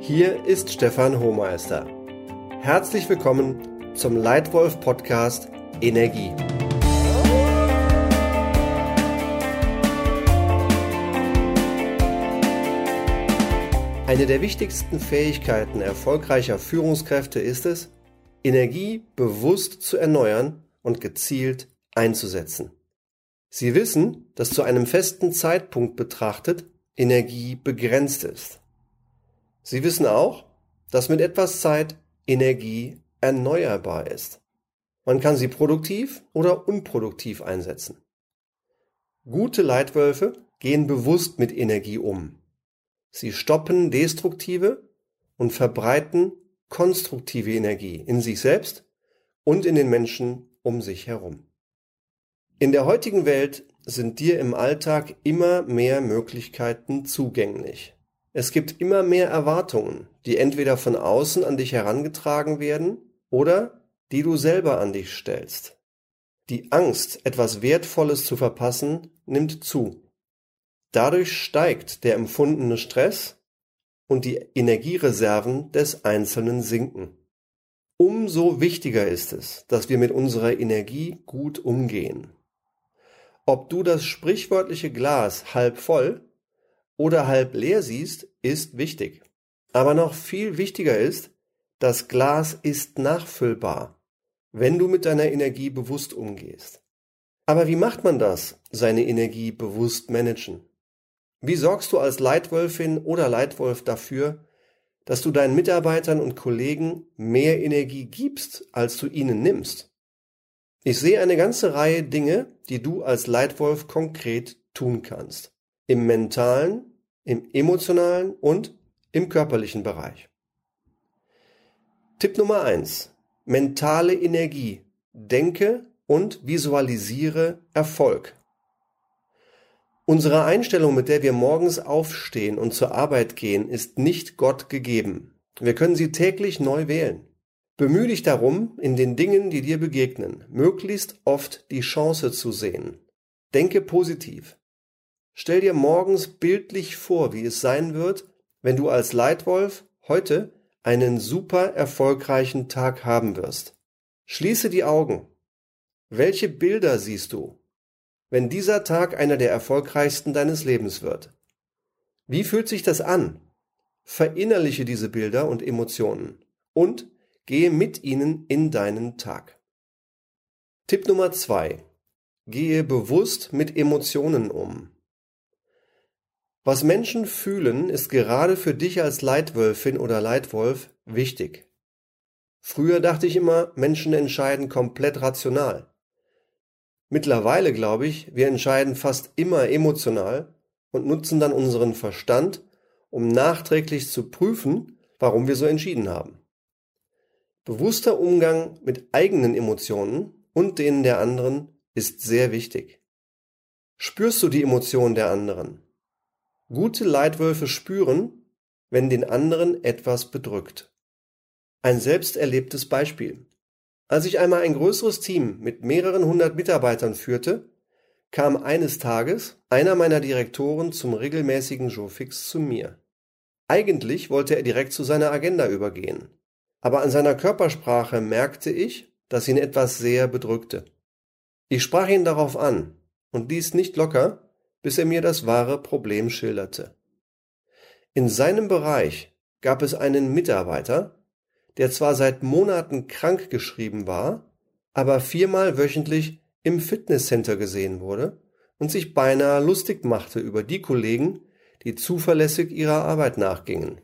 Hier ist Stefan Hohmeister. Herzlich willkommen zum Leitwolf Podcast Energie. Eine der wichtigsten Fähigkeiten erfolgreicher Führungskräfte ist es, Energie bewusst zu erneuern und gezielt einzusetzen. Sie wissen, dass zu einem festen Zeitpunkt betrachtet Energie begrenzt ist. Sie wissen auch, dass mit etwas Zeit Energie erneuerbar ist. Man kann sie produktiv oder unproduktiv einsetzen. Gute Leitwölfe gehen bewusst mit Energie um. Sie stoppen destruktive und verbreiten konstruktive Energie in sich selbst und in den Menschen um sich herum. In der heutigen Welt sind dir im Alltag immer mehr Möglichkeiten zugänglich. Es gibt immer mehr Erwartungen, die entweder von außen an dich herangetragen werden oder die du selber an dich stellst. Die Angst, etwas Wertvolles zu verpassen, nimmt zu. Dadurch steigt der empfundene Stress und die Energiereserven des Einzelnen sinken. Umso wichtiger ist es, dass wir mit unserer Energie gut umgehen. Ob du das sprichwörtliche Glas halb voll oder halb leer siehst, ist wichtig. Aber noch viel wichtiger ist, das Glas ist nachfüllbar, wenn du mit deiner Energie bewusst umgehst. Aber wie macht man das, seine Energie bewusst managen? Wie sorgst du als Leitwölfin oder Leitwolf dafür, dass du deinen Mitarbeitern und Kollegen mehr Energie gibst, als du ihnen nimmst? Ich sehe eine ganze Reihe Dinge, die du als Leitwolf konkret tun kannst. Im mentalen, im emotionalen und im körperlichen Bereich. Tipp Nummer eins: Mentale Energie. Denke und visualisiere Erfolg. Unsere Einstellung, mit der wir morgens aufstehen und zur Arbeit gehen, ist nicht Gott gegeben. Wir können sie täglich neu wählen. Bemühe dich darum, in den Dingen, die dir begegnen, möglichst oft die Chance zu sehen. Denke positiv. Stell dir morgens bildlich vor, wie es sein wird, wenn du als Leitwolf heute einen super erfolgreichen Tag haben wirst. Schließe die Augen. Welche Bilder siehst du? wenn dieser Tag einer der erfolgreichsten deines Lebens wird. Wie fühlt sich das an? Verinnerliche diese Bilder und Emotionen und gehe mit ihnen in deinen Tag. Tipp Nummer zwei: Gehe bewusst mit Emotionen um. Was Menschen fühlen, ist gerade für dich als Leitwölfin oder Leitwolf wichtig. Früher dachte ich immer, Menschen entscheiden komplett rational. Mittlerweile glaube ich, wir entscheiden fast immer emotional und nutzen dann unseren Verstand, um nachträglich zu prüfen, warum wir so entschieden haben. Bewusster Umgang mit eigenen Emotionen und denen der anderen ist sehr wichtig. Spürst du die Emotionen der anderen? Gute Leitwölfe spüren, wenn den anderen etwas bedrückt. Ein selbst erlebtes Beispiel. Als ich einmal ein größeres Team mit mehreren hundert Mitarbeitern führte, kam eines Tages einer meiner Direktoren zum regelmäßigen Joe-Fix zu mir. Eigentlich wollte er direkt zu seiner Agenda übergehen, aber an seiner Körpersprache merkte ich, dass ihn etwas sehr bedrückte. Ich sprach ihn darauf an und ließ nicht locker, bis er mir das wahre Problem schilderte. In seinem Bereich gab es einen Mitarbeiter, der zwar seit Monaten krank geschrieben war, aber viermal wöchentlich im Fitnesscenter gesehen wurde und sich beinahe lustig machte über die Kollegen, die zuverlässig ihrer Arbeit nachgingen.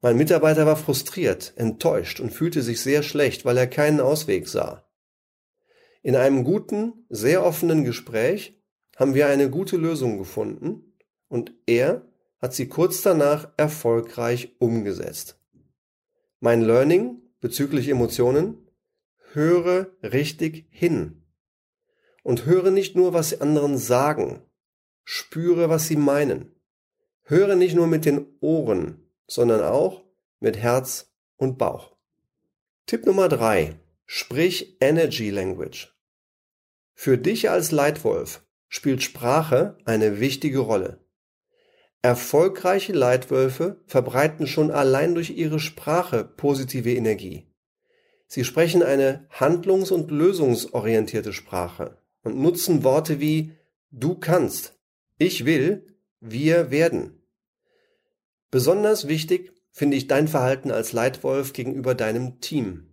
Mein Mitarbeiter war frustriert, enttäuscht und fühlte sich sehr schlecht, weil er keinen Ausweg sah. In einem guten, sehr offenen Gespräch haben wir eine gute Lösung gefunden und er hat sie kurz danach erfolgreich umgesetzt. Mein Learning bezüglich Emotionen, höre richtig hin. Und höre nicht nur, was die anderen sagen, spüre, was sie meinen. Höre nicht nur mit den Ohren, sondern auch mit Herz und Bauch. Tipp Nummer drei: Sprich Energy Language. Für dich als Leitwolf spielt Sprache eine wichtige Rolle. Erfolgreiche Leitwölfe verbreiten schon allein durch ihre Sprache positive Energie. Sie sprechen eine handlungs- und lösungsorientierte Sprache und nutzen Worte wie du kannst, ich will, wir werden. Besonders wichtig finde ich dein Verhalten als Leitwolf gegenüber deinem Team.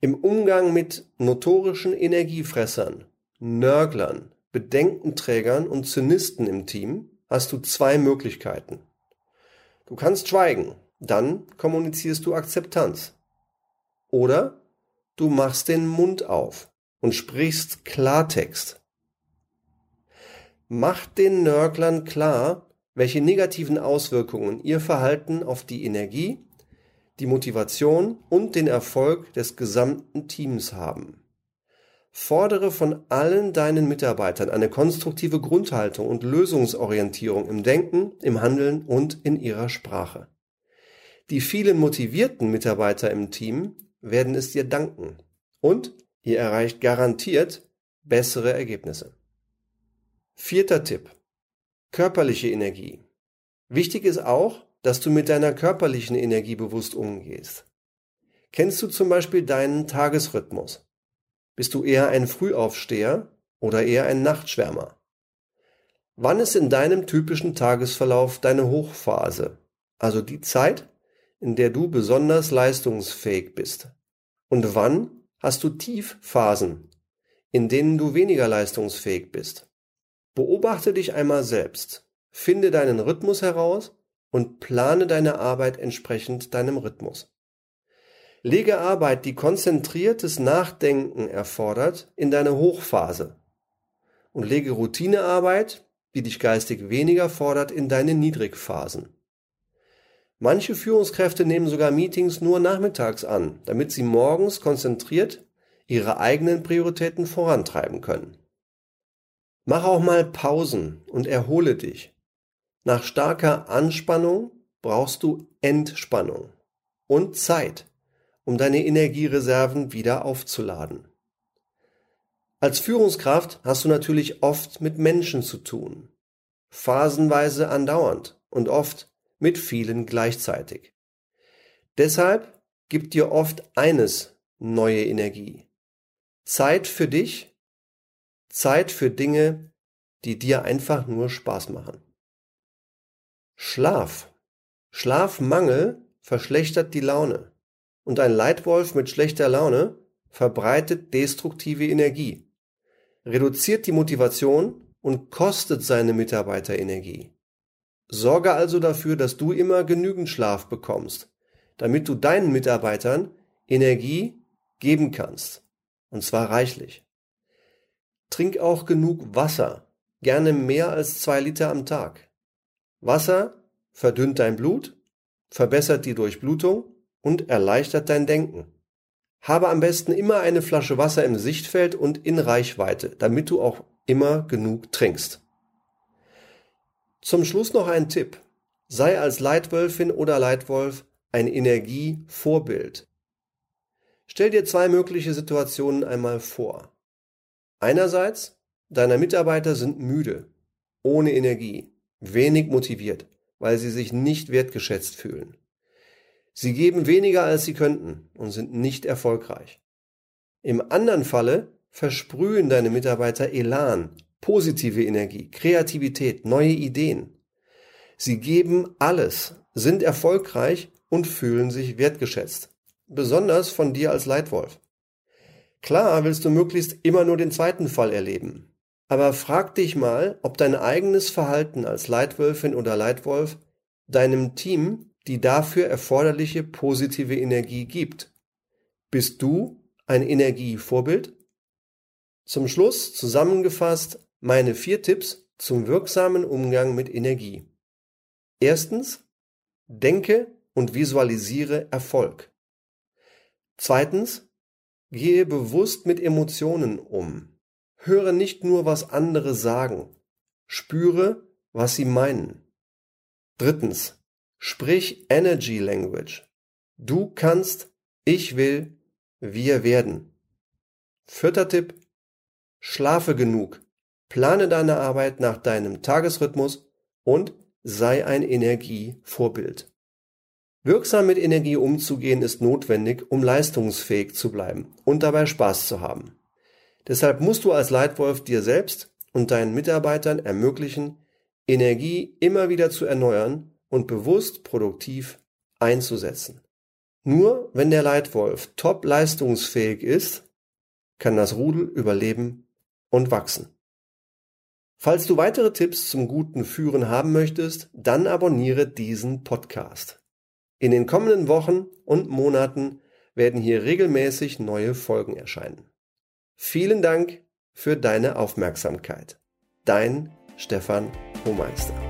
Im Umgang mit notorischen Energiefressern, Nörglern, Bedenkenträgern und Zynisten im Team hast du zwei Möglichkeiten. Du kannst schweigen, dann kommunizierst du Akzeptanz. Oder du machst den Mund auf und sprichst Klartext. Macht den Nörglern klar, welche negativen Auswirkungen ihr Verhalten auf die Energie, die Motivation und den Erfolg des gesamten Teams haben. Fordere von allen deinen Mitarbeitern eine konstruktive Grundhaltung und Lösungsorientierung im Denken, im Handeln und in ihrer Sprache. Die vielen motivierten Mitarbeiter im Team werden es dir danken. Und ihr erreicht garantiert bessere Ergebnisse. Vierter Tipp. Körperliche Energie. Wichtig ist auch, dass du mit deiner körperlichen Energie bewusst umgehst. Kennst du zum Beispiel deinen Tagesrhythmus? Bist du eher ein Frühaufsteher oder eher ein Nachtschwärmer? Wann ist in deinem typischen Tagesverlauf deine Hochphase, also die Zeit, in der du besonders leistungsfähig bist? Und wann hast du Tiefphasen, in denen du weniger leistungsfähig bist? Beobachte dich einmal selbst, finde deinen Rhythmus heraus und plane deine Arbeit entsprechend deinem Rhythmus. Lege Arbeit, die konzentriertes Nachdenken erfordert, in deine Hochphase und lege Routinearbeit, die dich geistig weniger fordert, in deine Niedrigphasen. Manche Führungskräfte nehmen sogar Meetings nur nachmittags an, damit sie morgens konzentriert ihre eigenen Prioritäten vorantreiben können. Mach auch mal Pausen und erhole dich. Nach starker Anspannung brauchst du Entspannung und Zeit, um deine Energiereserven wieder aufzuladen. Als Führungskraft hast du natürlich oft mit Menschen zu tun, phasenweise andauernd und oft mit vielen gleichzeitig. Deshalb gibt dir oft eines neue Energie. Zeit für dich, Zeit für Dinge, die dir einfach nur Spaß machen. Schlaf. Schlafmangel verschlechtert die Laune und ein Leitwolf mit schlechter Laune verbreitet destruktive Energie, reduziert die Motivation und kostet seine Mitarbeiter Energie. Sorge also dafür, dass du immer genügend Schlaf bekommst, damit du deinen Mitarbeitern Energie geben kannst. Und zwar reichlich. Trink auch genug Wasser, gerne mehr als zwei Liter am Tag. Wasser verdünnt dein Blut, verbessert die Durchblutung und erleichtert dein Denken. Habe am besten immer eine Flasche Wasser im Sichtfeld und in Reichweite, damit du auch immer genug trinkst. Zum Schluss noch ein Tipp. Sei als Leitwölfin oder Leitwolf ein Energievorbild. Stell dir zwei mögliche Situationen einmal vor. Einerseits, deine Mitarbeiter sind müde, ohne Energie, wenig motiviert, weil sie sich nicht wertgeschätzt fühlen. Sie geben weniger als sie könnten und sind nicht erfolgreich. Im anderen Falle versprühen deine Mitarbeiter Elan, positive Energie, Kreativität, neue Ideen. Sie geben alles, sind erfolgreich und fühlen sich wertgeschätzt. Besonders von dir als Leitwolf. Klar willst du möglichst immer nur den zweiten Fall erleben. Aber frag dich mal, ob dein eigenes Verhalten als Leitwölfin oder Leitwolf deinem Team die dafür erforderliche positive Energie gibt. Bist du ein Energievorbild? Zum Schluss zusammengefasst meine vier Tipps zum wirksamen Umgang mit Energie. Erstens, denke und visualisiere Erfolg. Zweitens, gehe bewusst mit Emotionen um. Höre nicht nur, was andere sagen. Spüre, was sie meinen. Drittens, sprich Energy Language. Du kannst, ich will, wir werden. Vierter Tipp, Schlafe genug, plane deine Arbeit nach deinem Tagesrhythmus und sei ein Energievorbild. Wirksam mit Energie umzugehen ist notwendig, um leistungsfähig zu bleiben und dabei Spaß zu haben. Deshalb musst du als Leitwolf dir selbst und deinen Mitarbeitern ermöglichen, Energie immer wieder zu erneuern und bewusst produktiv einzusetzen. Nur wenn der Leitwolf top leistungsfähig ist, kann das Rudel überleben und wachsen. Falls du weitere Tipps zum guten Führen haben möchtest, dann abonniere diesen Podcast. In den kommenden Wochen und Monaten werden hier regelmäßig neue Folgen erscheinen. Vielen Dank für deine Aufmerksamkeit. Dein Stefan Hohmeister.